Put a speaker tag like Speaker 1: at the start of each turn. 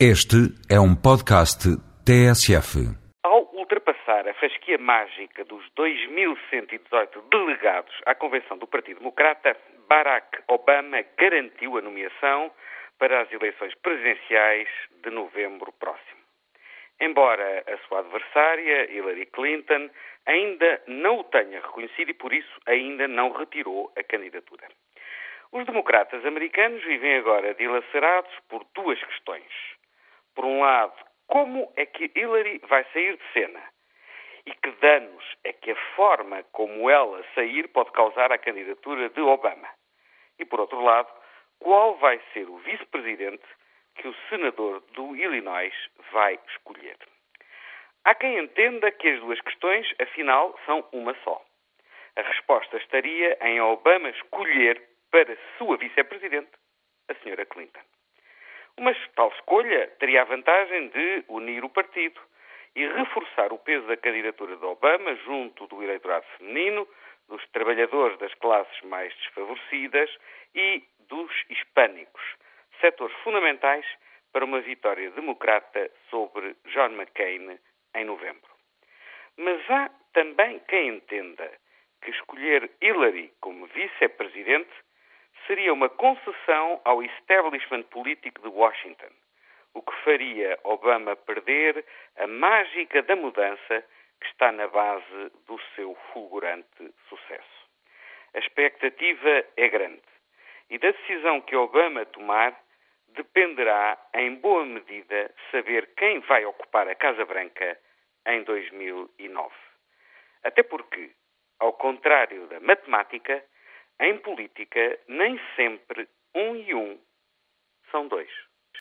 Speaker 1: Este é um podcast TSF.
Speaker 2: Ao ultrapassar a fasquia mágica dos 2.118 delegados à convenção do Partido Democrata, Barack Obama garantiu a nomeação para as eleições presidenciais de novembro próximo. Embora a sua adversária, Hillary Clinton, ainda não o tenha reconhecido e por isso ainda não retirou a candidatura. Os democratas americanos vivem agora dilacerados por duas questões por um lado, como é que Hillary vai sair de cena? E que danos é que a forma como ela sair pode causar à candidatura de Obama? E por outro lado, qual vai ser o vice-presidente que o senador do Illinois vai escolher? Há quem entenda que as duas questões, afinal, são uma só. A resposta estaria em Obama escolher para sua vice-presidente a senhora Clinton. Uma tal escolha teria a vantagem de unir o partido e reforçar o peso da candidatura de Obama junto do eleitorado feminino, dos trabalhadores das classes mais desfavorecidas e dos hispânicos, setores fundamentais para uma vitória democrata sobre John McCain em novembro. Mas há também quem entenda que escolher Hillary como vice-presidente seria uma concessão ao establishment político de Washington, o que faria Obama perder a mágica da mudança que está na base do seu fulgurante sucesso. A expectativa é grande e da decisão que Obama tomar dependerá, em boa medida, saber quem vai ocupar a Casa Branca em 2009. Até porque, ao contrário da matemática, em política, nem sempre um e um são dois.